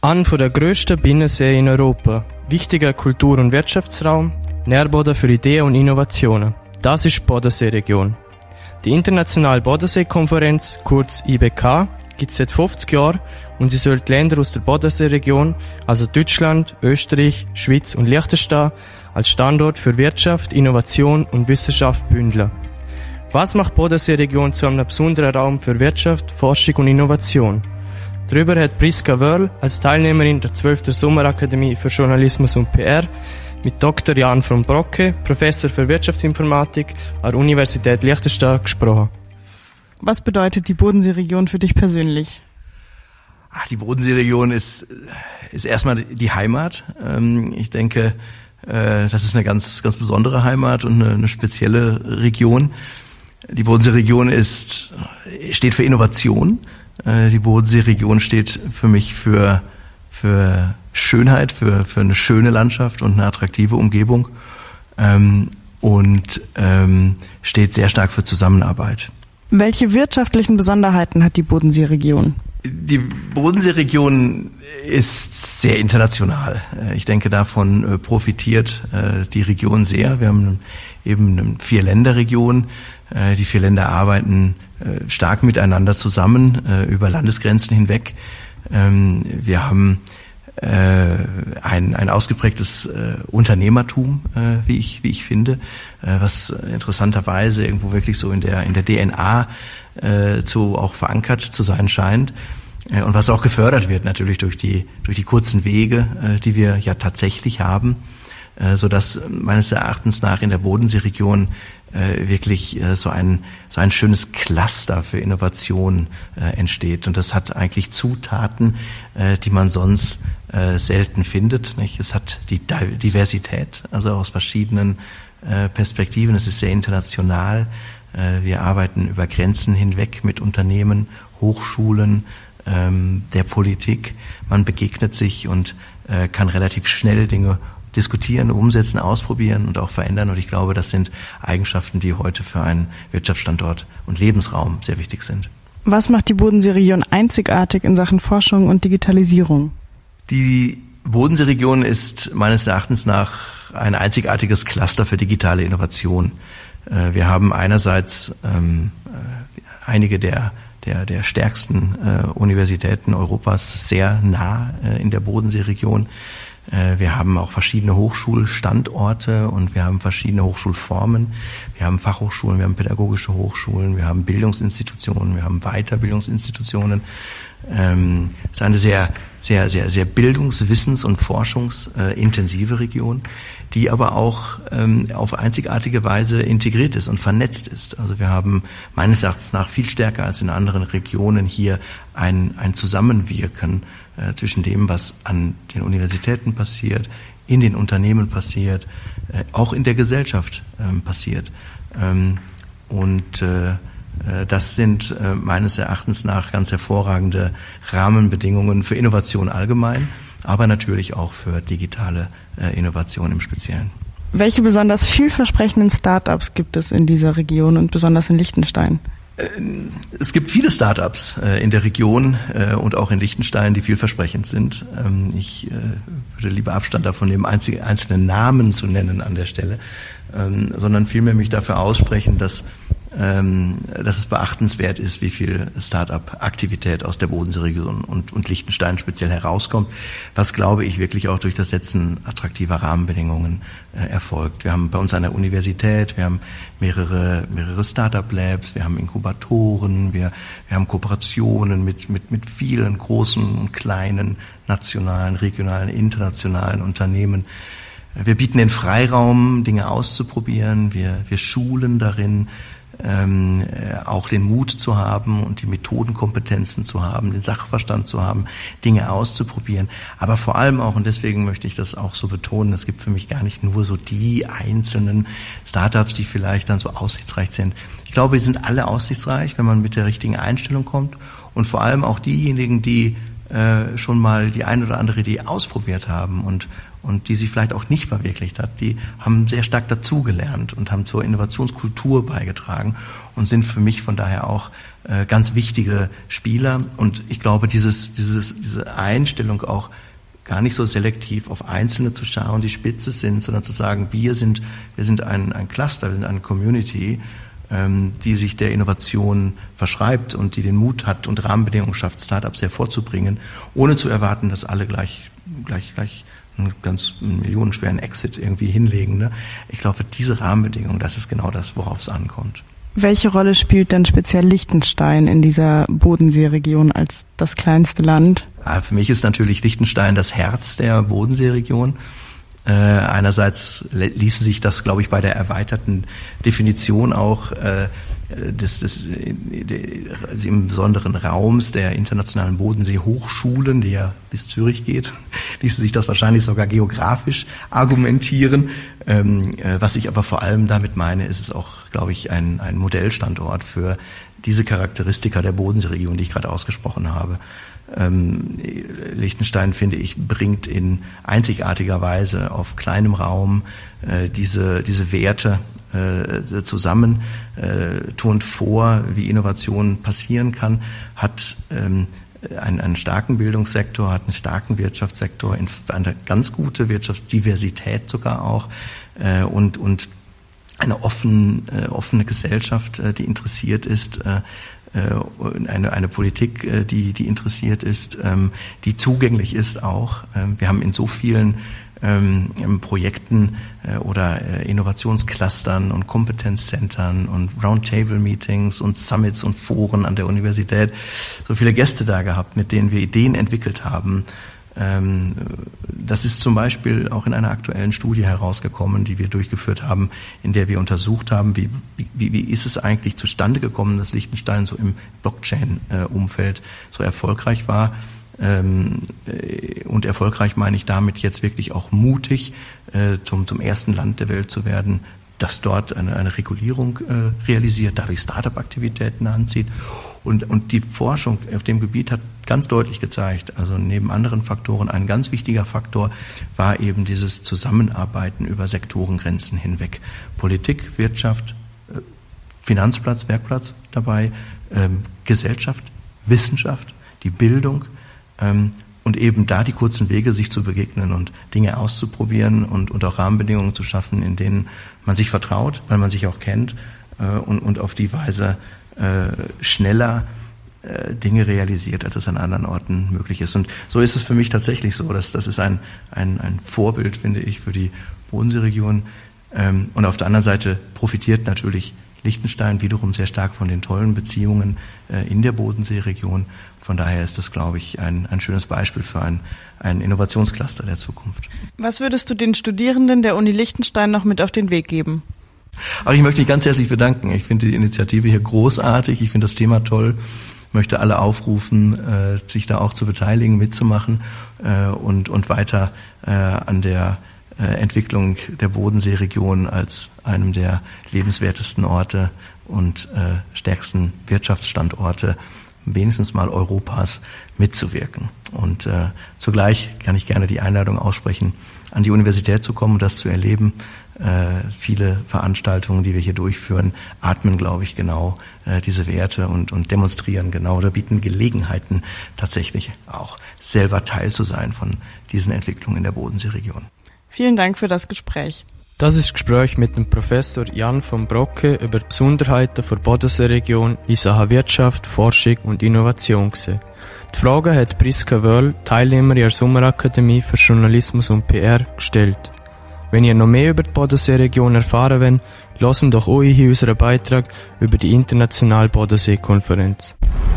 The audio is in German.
An von der grössten Binnensee in Europa, wichtiger Kultur- und Wirtschaftsraum, Nährboden für Ideen und Innovationen. Das ist die Bodenseeregion. Die Internationale Bodenseekonferenz, kurz IBK, gibt es seit 50 Jahren und sie soll die Länder aus der Bodenseeregion, also Deutschland, Österreich, Schweiz und Liechtenstein, als Standort für Wirtschaft, Innovation und Wissenschaft bündeln. Was macht Bodenseeregion zu einem besonderen Raum für Wirtschaft, Forschung und Innovation? Darüber hat Priska Wörl als Teilnehmerin der 12. Sommerakademie für Journalismus und PR mit Dr. Jan von Brocke, Professor für Wirtschaftsinformatik an der Universität Liechtenstein gesprochen. Was bedeutet die Bodenseeregion für dich persönlich? Ach, die Bodenseeregion ist, ist erstmal die Heimat. Ähm, ich denke, äh, das ist eine ganz, ganz besondere Heimat und eine, eine spezielle Region. Die Bodenseeregion ist, steht für Innovation. Äh, die Bodenseeregion steht für mich für, für Schönheit, für, für eine schöne Landschaft und eine attraktive Umgebung ähm, und ähm, steht sehr stark für Zusammenarbeit. Welche wirtschaftlichen Besonderheiten hat die Bodenseeregion? Die Bodenseeregion ist sehr international. Äh, ich denke, davon äh, profitiert die Region sehr. Wir haben eben eine Vier-Länder-Region. Die vier Länder arbeiten stark miteinander zusammen über Landesgrenzen hinweg. Ähm, wir haben äh, ein, ein ausgeprägtes äh, Unternehmertum, äh, wie ich wie ich finde, äh, was interessanterweise irgendwo wirklich so in der in der DNA äh, zu auch verankert zu sein scheint äh, und was auch gefördert wird natürlich durch die durch die kurzen Wege, äh, die wir ja tatsächlich haben, äh, so dass meines Erachtens nach in der Bodenseeregion äh, wirklich äh, so ein so ein schönes Cluster für Innovation äh, entsteht und das hat eigentlich Zutaten, äh, die man sonst äh, selten findet. Es hat die Diversität, also aus verschiedenen äh, Perspektiven. Es ist sehr international. Äh, wir arbeiten über Grenzen hinweg mit Unternehmen, Hochschulen, ähm, der Politik. Man begegnet sich und äh, kann relativ schnell Dinge diskutieren, umsetzen, ausprobieren und auch verändern. Und ich glaube, das sind Eigenschaften, die heute für einen Wirtschaftsstandort und Lebensraum sehr wichtig sind. Was macht die Bodenseeregion einzigartig in Sachen Forschung und Digitalisierung? Die Bodenseeregion ist meines Erachtens nach ein einzigartiges Cluster für digitale Innovation. Äh, wir haben einerseits ähm, äh, einige der der, der stärksten äh, Universitäten Europas sehr nah in der Bodenseeregion. Äh, wir haben auch verschiedene Hochschulstandorte und wir haben verschiedene Hochschulformen. Wir haben Fachhochschulen, wir haben pädagogische Hochschulen, wir haben Bildungsinstitutionen, wir haben Weiterbildungsinstitutionen. Ähm, es ist eine sehr, sehr, sehr, sehr bildungs-, wissens- und forschungsintensive Region, die aber auch ähm, auf einzigartige Weise integriert ist und vernetzt ist. Also wir haben meines Erachtens nach viel stärker als in anderen Regionen hier ein, ein Zusammenwirken äh, zwischen dem, was an den Universitäten passiert, in den Unternehmen passiert, äh, auch in der Gesellschaft ähm, passiert. Ähm, und äh, das sind meines Erachtens nach ganz hervorragende Rahmenbedingungen für Innovation allgemein, aber natürlich auch für digitale Innovation im Speziellen. Welche besonders vielversprechenden Startups gibt es in dieser Region und besonders in Liechtenstein? Es gibt viele Startups in der Region und auch in Liechtenstein, die vielversprechend sind. Ähm, ich würde lieber Abstand davon nehmen, einzelne Namen zu nennen an der Stelle, ähm, sondern vielmehr mich dafür aussprechen, dass dass es beachtenswert ist, wie viel Start-up-Aktivität aus der Bodenseeregion und, und Liechtenstein speziell herauskommt, was, glaube ich, wirklich auch durch das Setzen attraktiver Rahmenbedingungen äh, erfolgt. Wir haben bei uns an der Universität, wir haben mehrere, mehrere Start-up-Labs, wir haben Inkubatoren, wir, wir haben Kooperationen mit, mit, mit vielen großen und kleinen nationalen, regionalen, internationalen Unternehmen. Wir bieten den Freiraum, Dinge auszuprobieren. Wir, wir schulen darin, ähm, äh, auch den Mut zu haben und die Methodenkompetenzen zu haben, den Sachverstand zu haben, Dinge auszuprobieren. Aber vor allem auch, und deswegen möchte ich das auch so betonen, es gibt für mich gar nicht nur so die einzelnen Startups, die vielleicht dann so aussichtsreich sind. Ich glaube, wir sind alle aussichtsreich, wenn man mit der richtigen Einstellung kommt und vor allem auch diejenigen, die äh, schon mal die ein oder andere Idee ausprobiert haben und, und die sich vielleicht auch nicht verwirklicht hat, die haben sehr stark dazugelernt und haben zur Innovationskultur beigetragen und sind für mich von daher auch äh, ganz wichtige Spieler. Und ich glaube, dieses, dieses, diese Einstellung auch gar nicht so selektiv auf Einzelne zu schauen, die Spitze sind, sondern zu sagen, wir sind, wir sind ein, ein Cluster, wir sind eine Community, ähm, die sich der Innovation verschreibt und die den Mut hat und Rahmenbedingungen schafft, Startups hervorzubringen, ohne zu erwarten, dass alle gleich, gleich, gleich einen ganz millionenschweren Exit irgendwie hinlegen. Ne? Ich glaube, diese Rahmenbedingungen, das ist genau das, worauf es ankommt. Welche Rolle spielt denn speziell Liechtenstein in dieser Bodenseeregion als das kleinste Land? Ja, für mich ist natürlich Liechtenstein das Herz der Bodenseeregion. Äh, einerseits ließen sich das, glaube ich, bei der erweiterten Definition auch äh, des, des des im besonderen Raums der internationalen Bodensee-Hochschulen, die ja bis Zürich geht, ließe sich das wahrscheinlich sogar geografisch argumentieren. Ähm, äh, was ich aber vor allem damit meine, ist es auch, glaube ich, ein, ein Modellstandort für diese Charakteristika der Bodenseeregion, die ich gerade ausgesprochen habe. Ähm, Liechtenstein, finde ich, bringt in einzigartiger Weise auf kleinem Raum äh, diese, diese Werte äh, zusammen, äh, tun vor, wie Innovation passieren kann, hat ähm, einen, einen starken Bildungssektor, hat einen starken Wirtschaftssektor, eine ganz gute Wirtschaftsdiversität sogar auch äh, und, und eine offen, äh, offene Gesellschaft, äh, die interessiert ist, äh, eine, eine Politik, äh, die, die interessiert ist, ähm, die zugänglich ist auch. Ähm, wir haben in so vielen ähm, Projekten äh, oder Innovationsclustern und Kompetenzzentren und Roundtable-Meetings und Summits und Foren an der Universität so viele Gäste da gehabt, mit denen wir Ideen entwickelt haben, das ist zum Beispiel auch in einer aktuellen Studie herausgekommen, die wir durchgeführt haben, in der wir untersucht haben, wie, wie, wie ist es eigentlich zustande gekommen, dass Liechtenstein so im Blockchain-Umfeld so erfolgreich war. Ähm, äh, und erfolgreich meine ich damit jetzt wirklich auch mutig, äh, zum, zum ersten Land der Welt zu werden, das dort eine, eine Regulierung äh, realisiert, dadurch Start-up-Aktivitäten anzieht. Und, und die Forschung auf dem Gebiet hat ganz deutlich gezeigt, also neben anderen Faktoren, ein ganz wichtiger Faktor war eben dieses Zusammenarbeiten über Sektorengrenzen hinweg. Politik, Wirtschaft, äh, Finanzplatz, Werkplatz dabei, ähm, Gesellschaft, Wissenschaft, die Bildung ähm, und eben da die kurzen Wege, sich zu begegnen und Dinge auszuprobieren und, und auch Rahmenbedingungen zu schaffen, in denen man sich vertraut, weil man sich auch kennt äh, und, und auf die Weise äh, schneller äh, Dinge realisiert, als es an anderen Orten möglich ist. Und so ist es für mich tatsächlich so, dass das ist ein, ein, ein Vorbild, finde ich, für die Bodenseeregion. Ähm, und auf der anderen Seite profitiert natürlich Liechtenstein wiederum sehr stark von den tollen Beziehungen äh, in der Bodenseeregion. Von daher ist das, glaube ich, ein, ein schönes Beispiel für ein, ein Innovationscluster der Zukunft. Was würdest du den Studierenden der Uni Liechtenstein noch mit auf den Weg geben? Aber ich möchte mich ganz herzlich bedanken. Ich finde die Initiative hier großartig. Ich finde das Thema toll. Ich möchte alle aufrufen, äh, sich da auch zu beteiligen, mitzumachen äh, und, und weiter äh, an der Entwicklung der Bodenseeregion als einem der lebenswertesten Orte und stärksten Wirtschaftsstandorte wenigstens mal Europas mitzuwirken. Und äh, zugleich kann ich gerne die Einladung aussprechen, an die Universität zu kommen und das zu erleben. Äh, viele Veranstaltungen, die wir hier durchführen, atmen, glaube ich, genau äh, diese Werte und, und demonstrieren genau oder bieten Gelegenheiten, tatsächlich auch selber Teil zu sein von diesen Entwicklungen in der Bodenseeregion. Vielen Dank für das Gespräch. Das ist Gespräch mit dem Professor Jan von Brocke über die Besonderheiten der Bodenseeregion in Sachen Wirtschaft, Forschung und Innovation gesehen. Die Frage hat Priska Wöll, Teilnehmer der Sommerakademie für Journalismus und PR, gestellt. Wenn ihr noch mehr über die Bodenseeregion erfahren wollt, lassen doch euch in unseren Beitrag über die internationale Bodenseekonferenz. konferenz